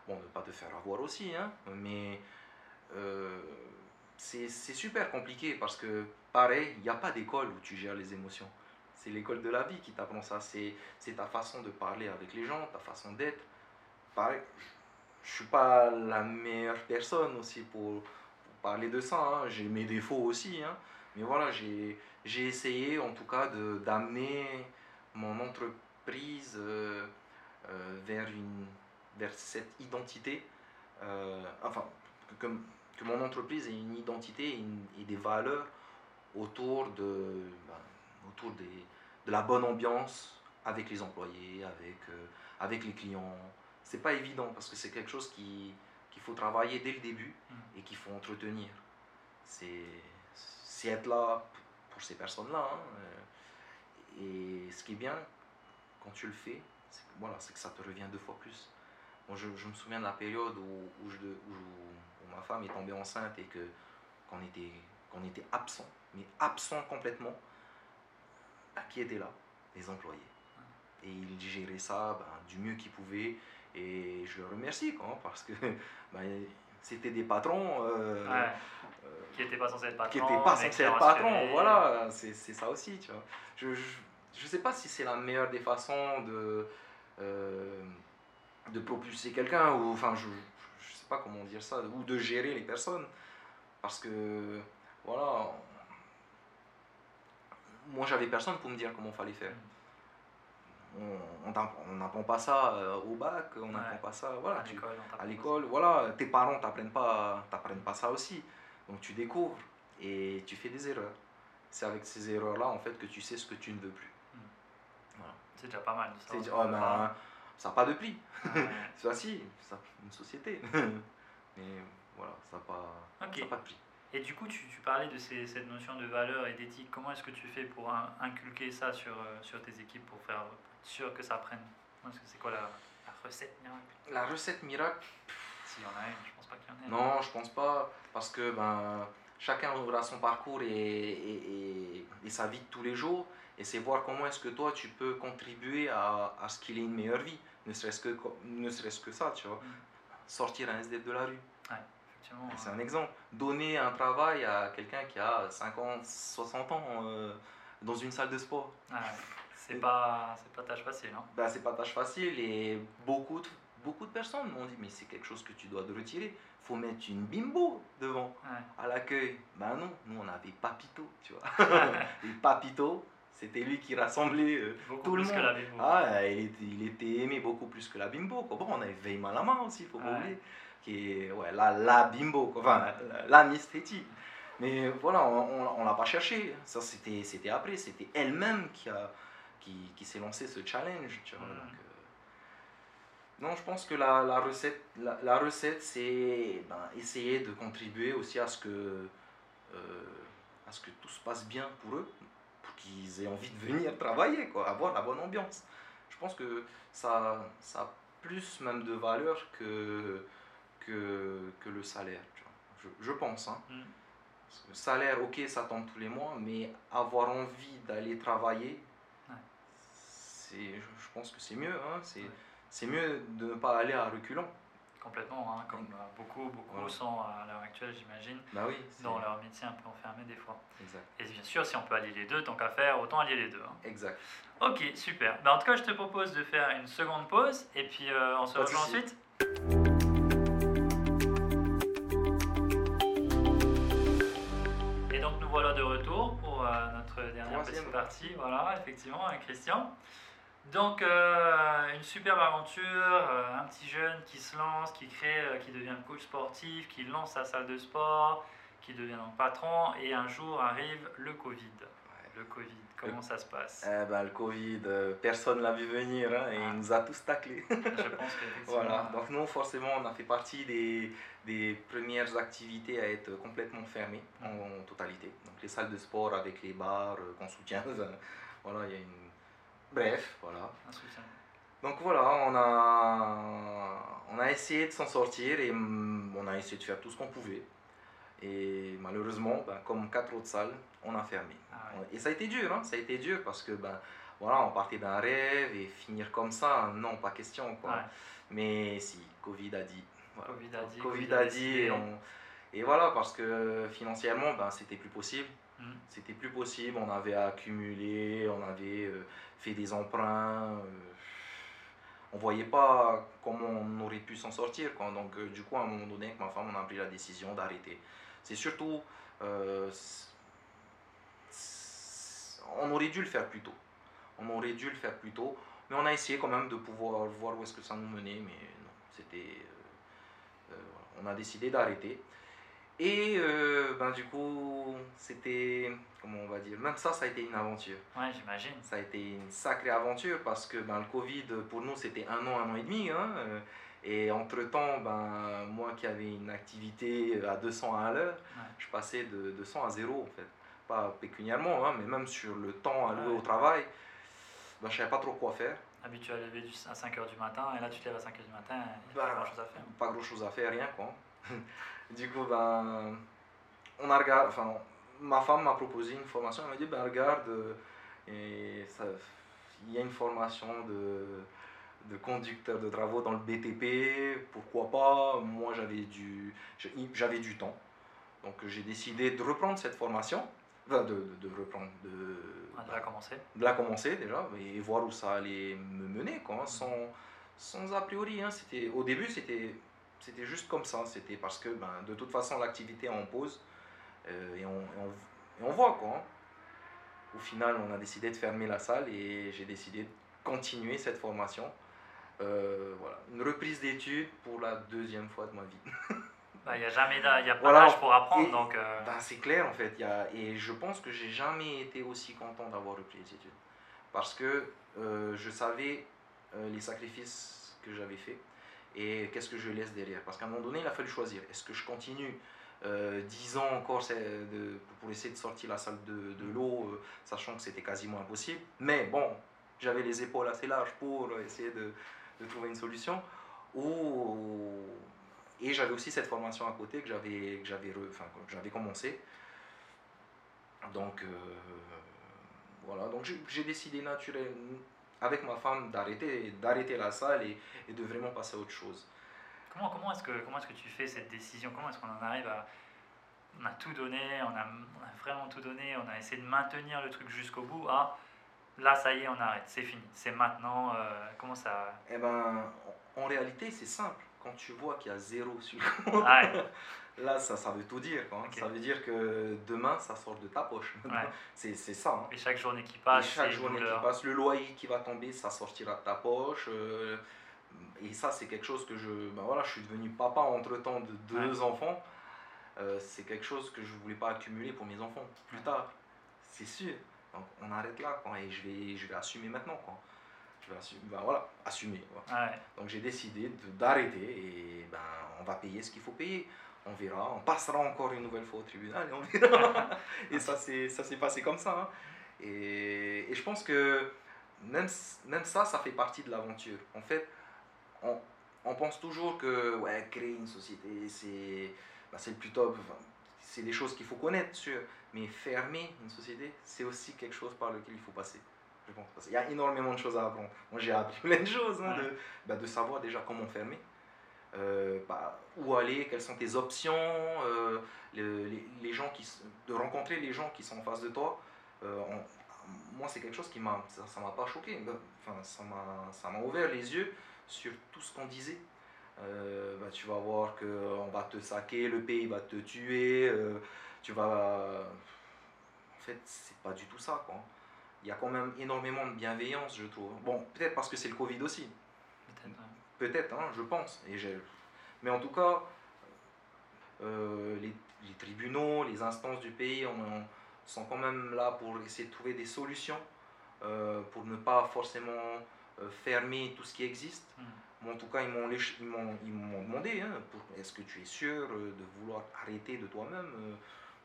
Bon, ne pas te faire avoir aussi, hein, mais euh, c'est super compliqué parce que pareil, il n'y a pas d'école où tu gères les émotions. C'est l'école de la vie qui t'apprend ça, c'est ta façon de parler avec les gens, ta façon d'être. Pareil, je suis pas la meilleure personne aussi pour, parler de ça, hein. j'ai mes défauts aussi, hein. Mais voilà, j'ai essayé en tout cas d'amener mon entreprise euh, euh, vers, une, vers cette identité. euh, enfin, que, que- mon entreprise ait une identité et, une- et des valeurs autour, de, ben, autour des, de la bonne ambiance avec les employés, avec, euh, avec les clients. C'est pas évident parce que c'est quelque chose qui- qu'il faut travailler dès le début Mm. et qu'il faut entretenir. C'est être là pour ces personnes-là. hein, euh, Et ce qui est bien quand tu le fais, c'est que, voilà, c'est que ça te revient deux fois plus. Moi, je, je me souviens de la période où, où, je, où ma femme est tombée enceinte et que qu'on était, qu'on était absent, mais absent complètement. Ben, qui était là Les employés. Et ils géraient ça ben, du mieux qu'ils pouvaient. Et je le remercie quoi, parce que ben, c'était des patrons. euh, Ouais. euh, Qui n'était pas censé être patron. qui n'était pas mais censé qui a être patron. rassuré. Voilà, c'est ça aussi, tu vois. Je, je, je sais pas si c'est la meilleure des façons de, euh, de propulser quelqu'un, ou enfin, je sais pas comment dire ça, ou de gérer les personnes. Parce que, voilà, moi j'avais personne pour me dire comment fallait faire. On n'apprend pas ça euh, au bac, on Ouais. n'apprend pas ça, voilà. À l'école, voilà, tes parents t'apprennent pas, t'apprennent pas ça aussi. Donc tu découvres et tu fais des erreurs. C'est avec ces erreurs-là en fait que tu sais ce que tu ne veux plus. C'est déjà pas mal. oh ça n'a pas de prix. Ça si, ça, une société. Mais voilà, ça n'a pas, Ok. ça a pas de prix. Et du coup, tu, tu parlais de ces- cette notion de valeur et d'éthique. Comment est-ce que tu fais pour in- inculquer ça sur, euh, sur tes équipes pour faire sûr que ça prenne? Comment est-ce que c'est quoi la, la recette miracle? La recette miracle, S'il y en a une, je pense pas qu'il y en ait. non, je pense pas, parce que ben, chacun aura son parcours et, et, et- et sa vie de tous les jours. Et c'est voir comment est-ce que toi tu peux contribuer à, à ce qu'il ait une meilleure vie. Ne serait-ce que, ne serait-ce que ça, tu vois. Mm. Sortir un SDF de la rue. C'est euh, un exemple. Donner un travail à quelqu'un qui a 50, 60 ans euh, dans une salle de sport. ouais. C'est pas, pas tâche facile. Hein. Ben, c'est pas tâche facile et beaucoup de, beaucoup de personnes m'ont dit mais c'est quelque chose que tu dois te retirer. faut mettre une bimbo devant à l'accueil. Ben non, nous on avait Papito, tu vois. et Papito, c'était lui qui rassemblait euh, tout le plus que monde. la bimbo. Ah, il était, il était aimé beaucoup plus que la bimbo. Quoi. Bon, on avait Veille Malama aussi, faut pas Ouais. oublier. Qui est ouais, la, la bimbo, quoi. enfin la, la Miss Teti. Mais voilà, on on l'a pas cherché. Ça, c'était c'était après. C'était elle-même qui, a, qui, qui s'est lancé ce challenge. Tu vois. Mhm. Donc, euh, non, je pense que la, la recette, la, la recette c'est ben, essayer de contribuer aussi à ce, que, euh, à ce que tout se passe bien pour eux, qu'ils aient envie de venir travailler, quoi, avoir la bonne ambiance. Je pense que ça, ça a plus même de valeur que, que, que le salaire. tu vois. Je, je pense. Hein. Mm. Le salaire, ok, ça tombe tous les mois, mais avoir envie d'aller travailler, Ouais. c'est je pense que c'est mieux. Hein, c'est mieux de ne pas aller à reculons. Complètement, hein, comme euh, beaucoup, beaucoup sont à l'heure actuelle, j'imagine, bah oui, dans leur métier un peu enfermé des fois. Exact. Et bien sûr, si on peut allier les deux, tant qu'à faire, autant allier les deux. Hein. Exact. Ok, super. Ben, en tout cas, je te propose de faire une seconde pause et puis euh, on se rejoint ensuite. Et donc nous voilà de retour pour euh, notre dernière petite partie. Voilà, effectivement, avec Christian. Donc, euh, une superbe aventure, euh, un petit jeune qui se lance, qui crée, euh, qui devient coach sportif, qui lance sa salle de sport, qui devient un patron, et un jour arrive le Covid. Le Covid, comment ça se passe? Eh ben, Le Covid, personne ne l'a vu venir hein, et il ah. nous a tous taclés. Je pense Voilà, donc nous, forcément, on a fait partie des, des premières activités à être complètement fermées en, totalité. Donc, les salles de sport avec les bars qu'on soutient, voilà, il y a une Bref, voilà. Donc voilà, on a, on a essayé de s'en sortir et mm, on a essayé de faire tout ce qu'on pouvait. Et malheureusement, ben, comme quatre autres salles, on a fermé. Ah et ça a été dur, hein, ça a été dur parce que ben, voilà, on partait d'un rêve et finir comme ça, non, pas question. Quoi. Mais si, Covid a dit. Covid a dit. Covid, a dit. Et, et, voilà, parce que financièrement, ben, c'était plus possible. Mm. C'était plus possible, on avait accumulé, on avait euh, fait des emprunts. Euh, on voyait pas comment on aurait pu s'en sortir. Quoi. Donc, euh, du coup, à un moment donné, avec ma femme, on a pris la décision d'arrêter. C'est surtout. on aurait dû le faire plus tôt. On aurait dû le faire plus tôt. Mais on a essayé quand même de pouvoir voir où est-ce que ça nous menait. Mais non, c'était. on a décidé d'arrêter. Et euh, ben, du coup, c'était, comment on va dire, même ça, ça a été une aventure. Ouais, j'imagine. Ça a été une sacrée aventure parce que ben, le Covid, pour nous, c'était un an, un an et demi. Hein, euh, et entre-temps, ben, moi qui avais une activité à 200 à l'heure, je passais de 200 à 0 en fait. Pas pécuniairement, hein, mais même sur le temps alloué au travail, ben, je ne savais pas trop quoi faire. Habitué à lever à 5h du matin, et là tu te lèves à 5h du matin, il a pas grand chose à faire. Pas grand chose à faire, rien quoi. Du coup, ben, on a enfin, ma femme m'a proposé une formation. Elle m'a dit, ben, regarde, euh, et ça, il y a une formation de, de conducteur de travaux dans le BTP, pourquoi pas? Moi, j'avais du, j'avais du temps. Donc, j'ai décidé de reprendre cette formation, enfin, de, de, reprendre, de, de la commencer. De la commencer déjà, et voir où ça allait me mener, quoi, hein, sans, sans a priori. Hein. Au début, c'était c'était juste comme ça. C'était parce que ben, de toute façon, l'activité en pause euh, et, on, on, voit quoi. Hein. Au final, on a décidé de fermer la salle et j'ai décidé de continuer cette formation. Euh, voilà, une reprise d'études pour la deuxième fois de ma vie. Il n'y bah, a jamais y a pas d'âge pour apprendre. donc euh. bah, c'est clair en fait. Y a, et je pense que j'ai jamais été aussi content d'avoir repris les études. Parce que je savais les sacrifices que j'avais faits et qu'est-ce que je laisse derrière. Parce qu'à un moment donné, il a fallu choisir. Est-ce que je continue euh, 10 ans encore de, pour essayer de sortir la salle de, de l'eau, euh, sachant que c'était quasiment impossible. Mais bon, j'avais les épaules assez larges pour essayer de, de trouver une solution. Ou, et j'avais aussi cette formation à côté que j'avais, que j'avais, enfin, j'avais commencé. Donc euh, voilà, donc j'ai décidé naturellement avec ma femme d'arrêter d'arrêter la salle et, et, de vraiment passer à autre chose. Comment, comment est-ce que, comment est que tu fais cette décision? Comment est-ce qu'on en arrive à... On a tout donné, on a, on a, vraiment tout donné, on a essayé de maintenir le truc jusqu'au bout. Ah, là, ça y est, on arrête, c'est fini, c'est maintenant. Euh, comment ça Eh ben, en réalité, c'est simple. Quand tu vois qu'il y a zéro sur le Là, ça, ça veut tout dire. Quoi. Ça veut dire que demain, ça sort de ta poche. c'est ça. Hein. Et chaque journée qui passe, chaque journée qui passe, le loyer qui va tomber, ça sortira de ta poche. Euh, et ça, c'est quelque chose que je. Ben voilà, je suis devenu papa entre temps de deux enfants. Euh, c'est quelque chose que je ne voulais pas accumuler pour mes enfants plus tard. C'est sûr. Donc, on arrête là. Quoi, et je vais, je vais assumer maintenant. Quoi. Je vais assumer, ben voilà, assumer. Donc, j'ai décidé d'arrêter et ben, on va payer ce qu'il faut payer on verra, on passera encore une nouvelle fois au tribunal et on verra. et ça s'est passé comme ça. Hein. Et, et, je pense que même, même ça, ça fait partie de l'aventure. En fait, on, on, pense toujours que ouais, créer une société, c'est bah, le plus top. c'est des choses qu'il faut connaître, sûr. Mais fermer une société, c'est aussi quelque chose par lequel il faut passer. Je pense. Parce qu'il y a énormément de choses à apprendre. Moi, j'ai appris plein de choses, hein, de, bah, de savoir déjà comment fermer. Euh, bah, où aller, quelles sont tes options, euh, les, les, gens qui, de rencontrer les gens qui sont en face de toi. Euh, moi, c'est quelque chose qui m'a, ça m'a pas choqué, enfin, ça m'a ouvert les yeux sur tout ce qu'on disait. Bah, tu vas voir qu'on va te saquer, le pays va te tuer, tu vas... En fait, c'est pas du tout ça, quoi. Il y a quand même énormément de bienveillance, je trouve. Bon, peut-être parce que c'est le Covid aussi. Peut-être, hein, je pense. Et Mais en tout cas, euh, les, tribunaux, les instances du pays sont quand même là pour essayer de trouver des solutions, euh, pour ne pas forcément euh, fermer tout ce qui existe. Hmm. en tout cas, ils m'ont, ils m'ont, demandé, hein, est-ce que tu es sûr de vouloir arrêter de toi-même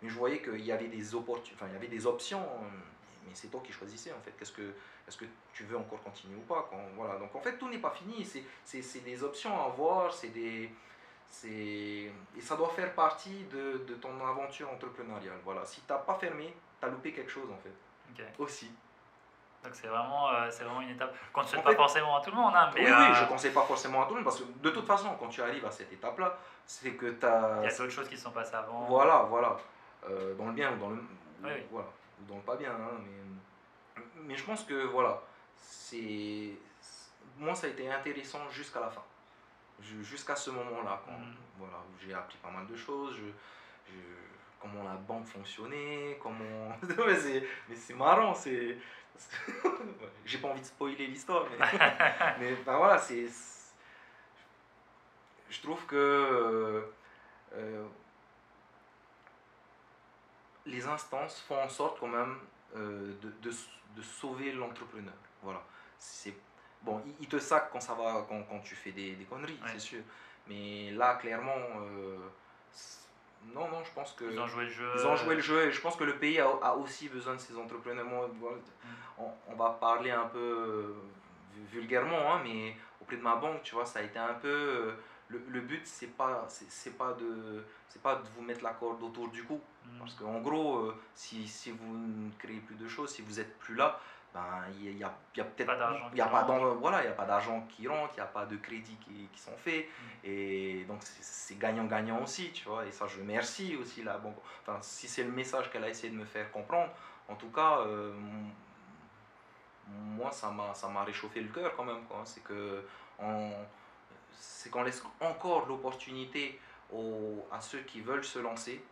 Mais je voyais qu'il y avait des, enfin, il y avait des options mais c'est toi qui choisissais en fait. Qu'est-ce que, est-ce que tu veux encore continuer ou pas quand, voilà. Donc en fait, tout n'est pas fini. C'est, c'est, c'est des options à voir. C'est des, c'est, et ça doit faire partie de, de ton aventure entrepreneuriale. Voilà. Si tu n'as pas fermé, tu as loupé quelque chose en fait. Aussi. Donc c'est vraiment, euh, c'est vraiment une étape qu'on ne souhaite pas forcément à tout le monde. Hein, mais oui, oui, je ne conseille pas forcément à tout le monde parce que de toute façon, quand tu arrives à cette étape-là, c'est que tu as. Il y a d'autres choses qui se sont passées avant. Voilà, voilà. Euh, dans le bien ou dans le. Oui, Voilà donc pas bien, hein, mais, mais je pense que voilà, c'est moi ça a été intéressant jusqu'à la fin, jusqu'à ce moment-là, mm. voilà, où j'ai appris pas mal de choses, je, comment la banque fonctionnait, comment, mais c'est marrant, c'est, j'ai pas envie de spoiler l'histoire, mais, mais voilà, c'est, je trouve que euh, les instances font en sorte quand même euh, de, de, sauver l'entrepreneur. Voilà. C'est bon, ils te sacent quand ça va, quand, quand tu fais des, des conneries, c'est sûr. Mais là, clairement, euh, non, non, je pense que ils ont joué le jeu. Ils ont joué le jeu et je pense que le pays a, a aussi besoin de ces entrepreneurs. Mm. on, va parler un peu euh, vulgairement, hein, mais auprès de ma banque, tu vois, ça a été un peu le, le but c'est pas c'est pas de c'est pas de vous mettre la corde autour du cou. Mm. parce qu'en gros euh, si, si, vous ne créez plus de choses si vous êtes plus là ben il y a, y a peut-être il y a pas voilà il y a pas d'argent qui rentre il y a pas de crédits qui, qui sont faits. Mm. et donc c'est gagnant gagnant aussi tu vois. Et ça je remercie aussi la banque enfin si c'est le message qu'elle a essayé de me faire comprendre en tout cas euh, moi ça m'a ça m'a réchauffé le cœur quand même quoi. C'est que en c'est qu'on laisse encore l'opportunité à ceux qui veulent se lancer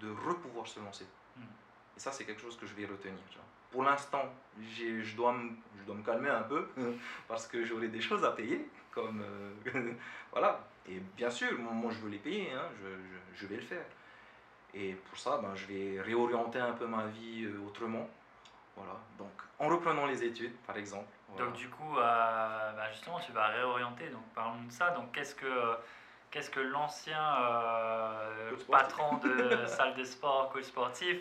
de repouvoir se lancer. Hmm. Et ça, c'est quelque chose que je vais retenir. Pour l'instant, je dois, me, je dois me calmer un peu parce que j'aurai des choses à payer. Comme, euh, voilà. Et bien sûr, moi, je veux les payer, hein, je, je, vais le faire. Et pour ça, ben, je vais réorienter un peu ma vie euh, autrement. Voilà. Donc, en reprenant les études, par exemple. Donc du coup, euh, bah, justement, tu vas réorienter. Donc parlons de ça. Donc qu'est-ce que qu'est-ce que l'ancien euh, patron de salle de sport, coach sportif,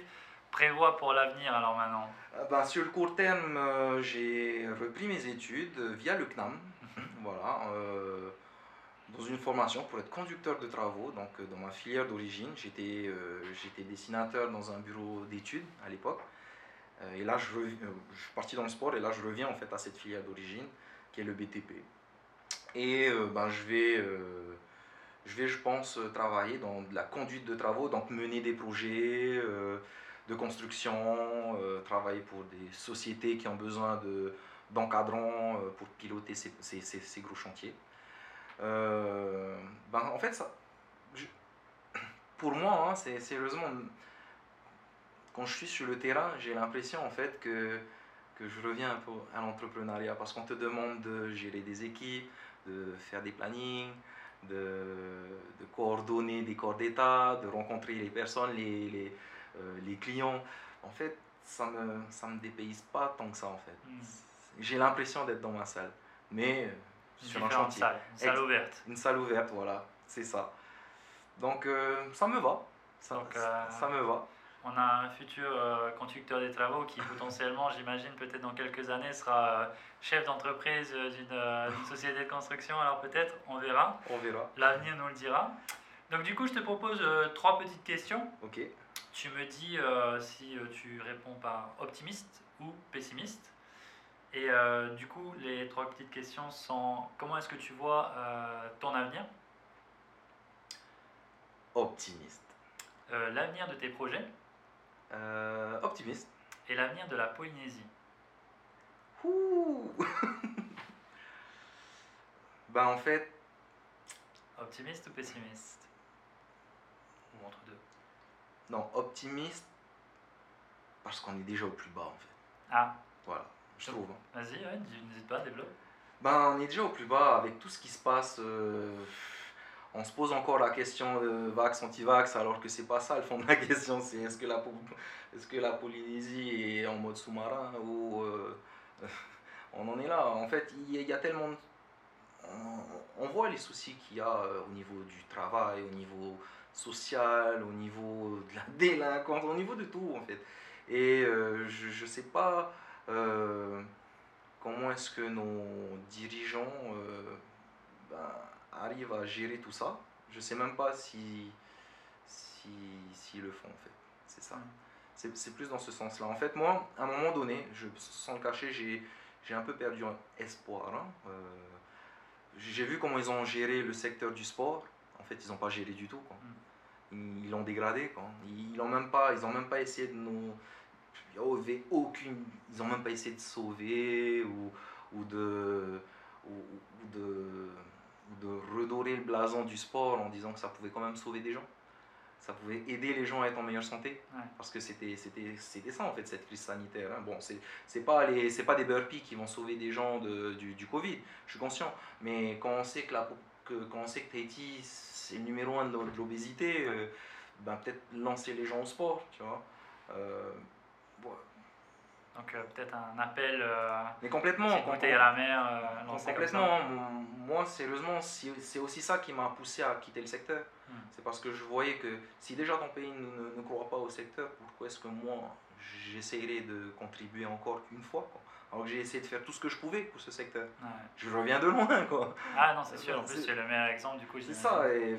prévoit pour l'avenir alors maintenant? Bah, Sur le court terme, j'ai repris mes études via le CNAM. Mhm. voilà. dans une formation pour être conducteur de travaux, donc dans ma filière d'origine, j'étais j'étais dessinateur dans un bureau d'études à l'époque. Euh, et là, je, euh, je, suis parti dans le sport et là, je reviens en fait à cette filière d'origine qui est le BTP. Et euh, ben, je vais, je vais, je pense, travailler dans la conduite de travaux, donc mener des projets de construction, travailler pour des sociétés qui ont besoin de, d'encadrants pour piloter ces, gros chantiers. ben, en fait, pour moi, hein, c'est sérieusement quand je suis sur le terrain, j'ai l'impression en fait que, que je reviens un peu à l'entrepreneuriat parce qu'on te demande de gérer des équipes, de faire des plannings, de, de coordonner des corps d'État, de rencontrer les personnes, les, les, euh, les, clients. En fait, ça ne me, ça me dépayse pas tant que ça en fait. Hmm. J'ai l'impression d'être dans ma salle, mais sur un chantier. Salle, une salle ouverte. Une salle ouverte, voilà, c'est ça. Donc euh, ça me va. Ça, euh, ça me va on a un futur euh, conducteur des travaux qui potentiellement, j'imagine, peut-être dans quelques années, sera euh, chef d'entreprise euh, d'une société de construction. Alors peut-être, on verra. On verra. L'avenir nous le dira. Donc du coup, je te propose trois petites questions. Ok. Tu me dis si tu réponds par optimiste ou pessimiste. Et euh, du coup, les trois petites questions sont comment est-ce que tu vois euh, ton avenir? Optimiste. Euh, L'avenir de tes projets Euh, optimiste. et l'avenir de la Polynésie Ouh. ben en fait, Optimiste ou pessimiste? Ou entre deux? Non, optimiste parce qu'on est déjà au plus bas en fait. Ah, Voilà, je trouve. hein. vas-y, ouais, n'hésite pas, développe. Ben, on est déjà au plus bas avec tout ce qui se passe. euh, on se pose encore la question de vax, anti-vax, alors que c'est pas ça le fond de la question. C'est est-ce que, la, est-ce que la Polynésie est en mode sous-marin ou. euh, on en est là. En fait, il y, a- tellement. de- on, voit les soucis qu'il y a euh, au niveau du travail, au niveau social, au niveau de la délinquance, au niveau de tout en fait. Et euh, je, je sais pas. comment est-ce que nos dirigeants ben, arrivent à gérer tout ça. Je sais même pas si si s'ils le font en fait. C'est ça. Mm. C'est plus dans ce sens-là. En fait, moi, à un moment donné, je, sans le cacher, j'ai un peu perdu espoir. hein. Euh, j'ai vu comment ils ont géré le secteur du sport. En fait, ils n'ont pas géré du tout. quoi. Ils l'ont dégradé. Quoi. Ils n'ont même pas, ils ont même pas essayé de nous. Aucune. Ils n'ont même pas essayé de sauver ou, ou de ou, ou de de redorer le blason du sport en disant que ça pouvait quand même sauver des gens. Ça pouvait aider les gens à être en meilleure santé. Ouais. Parce que c'était ça en fait cette crise sanitaire. hein. Bon, c'est c'est pas les pas des burpees qui vont sauver des gens de, du, du Covid. Je suis conscient. Mais quand on sait que la que quand on sait que Tahiti c'est le numéro un de, de l'obésité, euh, ben peut-être lancer les gens au sport, tu vois. Euh, bon. Donc euh, peut-être un appel, euh, Mais complètement. à la mer, euh, comme complètement. Moi, sérieusement, c'est aussi ça qui m'a poussé à quitter le secteur. Hmm. C'est parce que je voyais que si déjà ton pays ne, ne- croit pas au secteur, pourquoi est-ce que moi, j'essayerais de contribuer encore une fois quoi? Alors que j'ai essayé de faire tout ce que je pouvais pour ce secteur. Ouais. Je reviens de loin, quoi. Ah non, c'est sûr, en plus c'est le meilleur exemple du coup. C'est ça, et...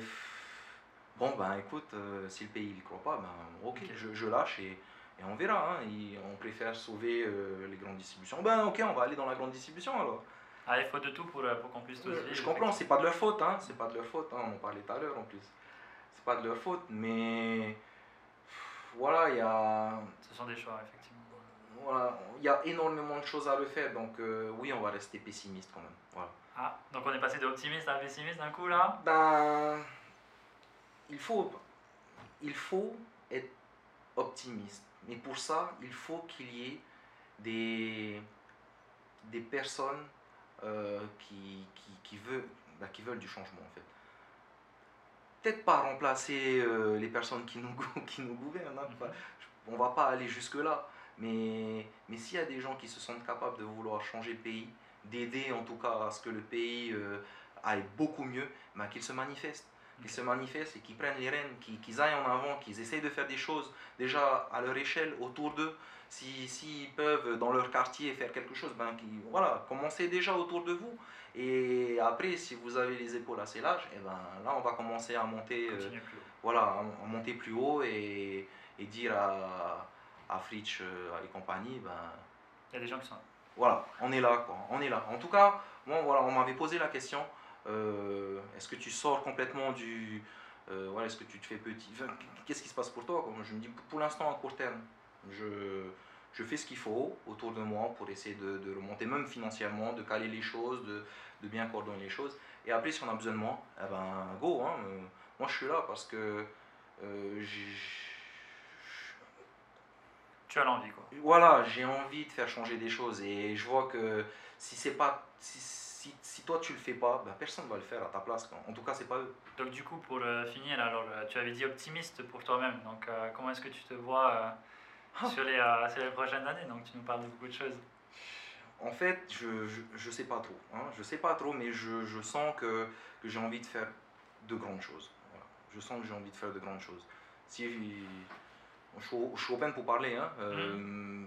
Bon, ben écoute, euh, si le pays ne croit pas, ben ok, Ok. Je, je lâche et, et on verra. hein. Et on préfère sauver euh, les grandes distributions. Ben ok, on va aller dans la grande distribution alors. Ah, il faut de tout pour, euh, pour qu'on puisse tous Euh, vivre. je comprends, c'est pas de leur faute, hein. C'est pas de leur faute, hein. On en parlait tout à l'heure en plus. C'est pas de leur faute, mais voilà, il y a, Ce sont des choix, effectivement. voilà, il y a énormément de choses à refaire. Donc euh, oui, on va rester pessimiste quand même. Voilà. Ah, donc on est passé d'optimiste à pessimiste d'un coup là? Ben, il faut, il faut être optimiste. Mais pour ça, il faut qu'il y ait des, des personnes euh, qui, qui, veulent, ben, qui veulent du changement en fait. Peut-être pas remplacer euh, les personnes qui nous, qui nous gouvernent, hein, pas- on va pas aller jusque-là. Mais, mais s'il y a des gens qui se sentent capables de vouloir changer le pays, d'aider en tout cas à ce que le pays euh, aille beaucoup mieux, ben, qu'ils se manifestent. Qu'ils se manifestent et qu'ils prennent les rênes, qu'ils qu'ils aillent en avant, qu'ils essayent de faire des choses déjà à leur échelle, autour d'eux. S'ils si, peuvent dans leur quartier faire quelque chose, ben, voilà, commencez déjà autour de vous. Et après, si vous avez les épaules assez larges, et ben, là on va commencer à monter, euh, Continue plus haut. voilà, à, monter plus haut et, et dire à, à Fritsch euh, et compagnie, ben, Il y a des gens qui sont. voilà, on est là, quoi. On est là. En tout cas, moi, voilà, on m'avait posé la question euh, est-ce que tu sors complètement du. euh, voilà, est-ce que tu te fais petit Qu'est-ce qui se passe pour toi Je me dis pour l'instant, à court terme, je, je fais ce qu'il faut autour de moi pour essayer de, de remonter, même financièrement, de caler les choses, de, de bien coordonner les choses. Et après, si on a besoin de moi, eh ben, go. Hein, euh, moi, je suis là parce que. euh, Tu as l'envie quoi. voilà, j'ai envie de faire changer des choses et je vois que si c'est pas si, si, si toi tu le fais pas, ben personne va le faire à ta place. En tout cas, c'est pas eux. Donc du coup pour euh, finir, alors euh, tu avais dit optimiste pour toi-même. Donc euh, comment est-ce que tu te vois euh, Ah. sur, les, sur les prochaines années? Donc tu nous parles de beaucoup de choses. En fait, je, je, je sais pas trop. Hein. Je sais pas trop, mais je, je sens que, que j'ai envie de faire de grandes choses. Voilà. Je sens que j'ai envie de faire de grandes choses. Si je suis, je suis open pour parler, hein. euh,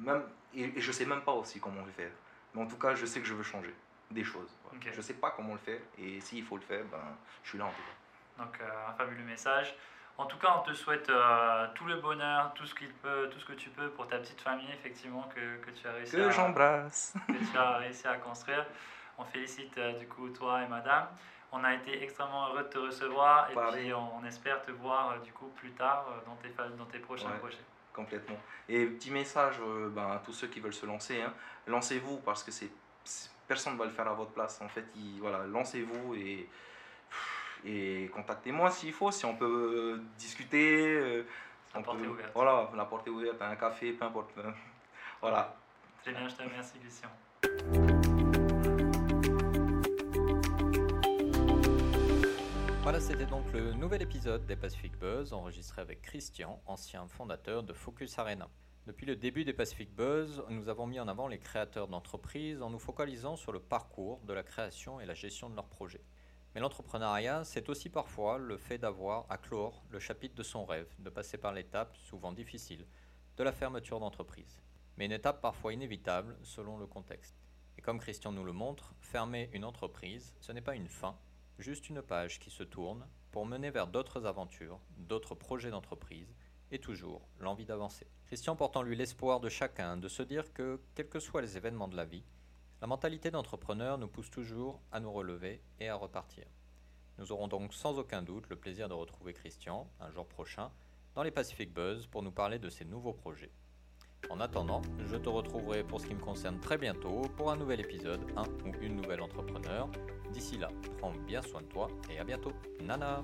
même, et, et je sais même pas aussi comment le faire. Mais en tout cas, je sais que je veux changer des choses. Je sais pas comment le faire et s'il faut le faire, ben je suis là en tout cas. Donc euh, un fabuleux message. En tout cas, on te souhaite euh, tout le bonheur, tout ce, qu'il peut, tout ce que tu peux pour ta petite famille, effectivement, que, que tu as réussi Que à, j'embrasse. que tu as réussi à construire. On félicite euh, du coup toi et madame. On a été extrêmement heureux de te recevoir et Pareil. puis on, on espère te voir euh, du coup plus tard dans tes, dans tes prochains Ouais. projets. Complètement. Et petit message ben, à tous ceux qui veulent se lancer, hein, lancez-vous parce que c'est- personne ne va le faire à votre place. En fait, il- voilà, lancez-vous et, et contactez-moi s'il faut, si on peut euh, discuter. euh, La on porte peut- est ouverte. Voilà, la porte est ouverte, un café, peu importe. euh, voilà. Très bien, je te remercie Christian. Voilà, c'était donc le nouvel épisode des Pacific Buzz enregistré avec Christian, ancien fondateur de Focus Arena. Depuis le début des Pacific Buzz, nous avons mis en avant les créateurs d'entreprises en nous focalisant sur le parcours de la création et la gestion de leurs projets. Mais l'entrepreneuriat, c'est aussi parfois le fait d'avoir à clore le chapitre de son rêve, de passer par l'étape, souvent difficile, de la fermeture d'entreprise. Mais une étape parfois inévitable selon le contexte. Et comme Christian nous le montre, fermer une entreprise, ce n'est pas une fin, juste une page qui se tourne pour mener vers d'autres aventures, d'autres projets d'entreprise et toujours l'envie d'avancer. Christian porte en lui l'espoir de chacun de se dire que, quels que soient les événements de la vie, la mentalité d'entrepreneur nous pousse toujours à nous relever et à repartir. Nous aurons donc sans aucun doute le plaisir de retrouver Christian un jour prochain dans les Pacific Buzz pour nous parler de ses nouveaux projets. En attendant, je te retrouverai pour ce qui me concerne très bientôt pour un nouvel épisode, un ou une nouvelle entrepreneur. D'ici là, prends bien soin de toi et à bientôt. Nana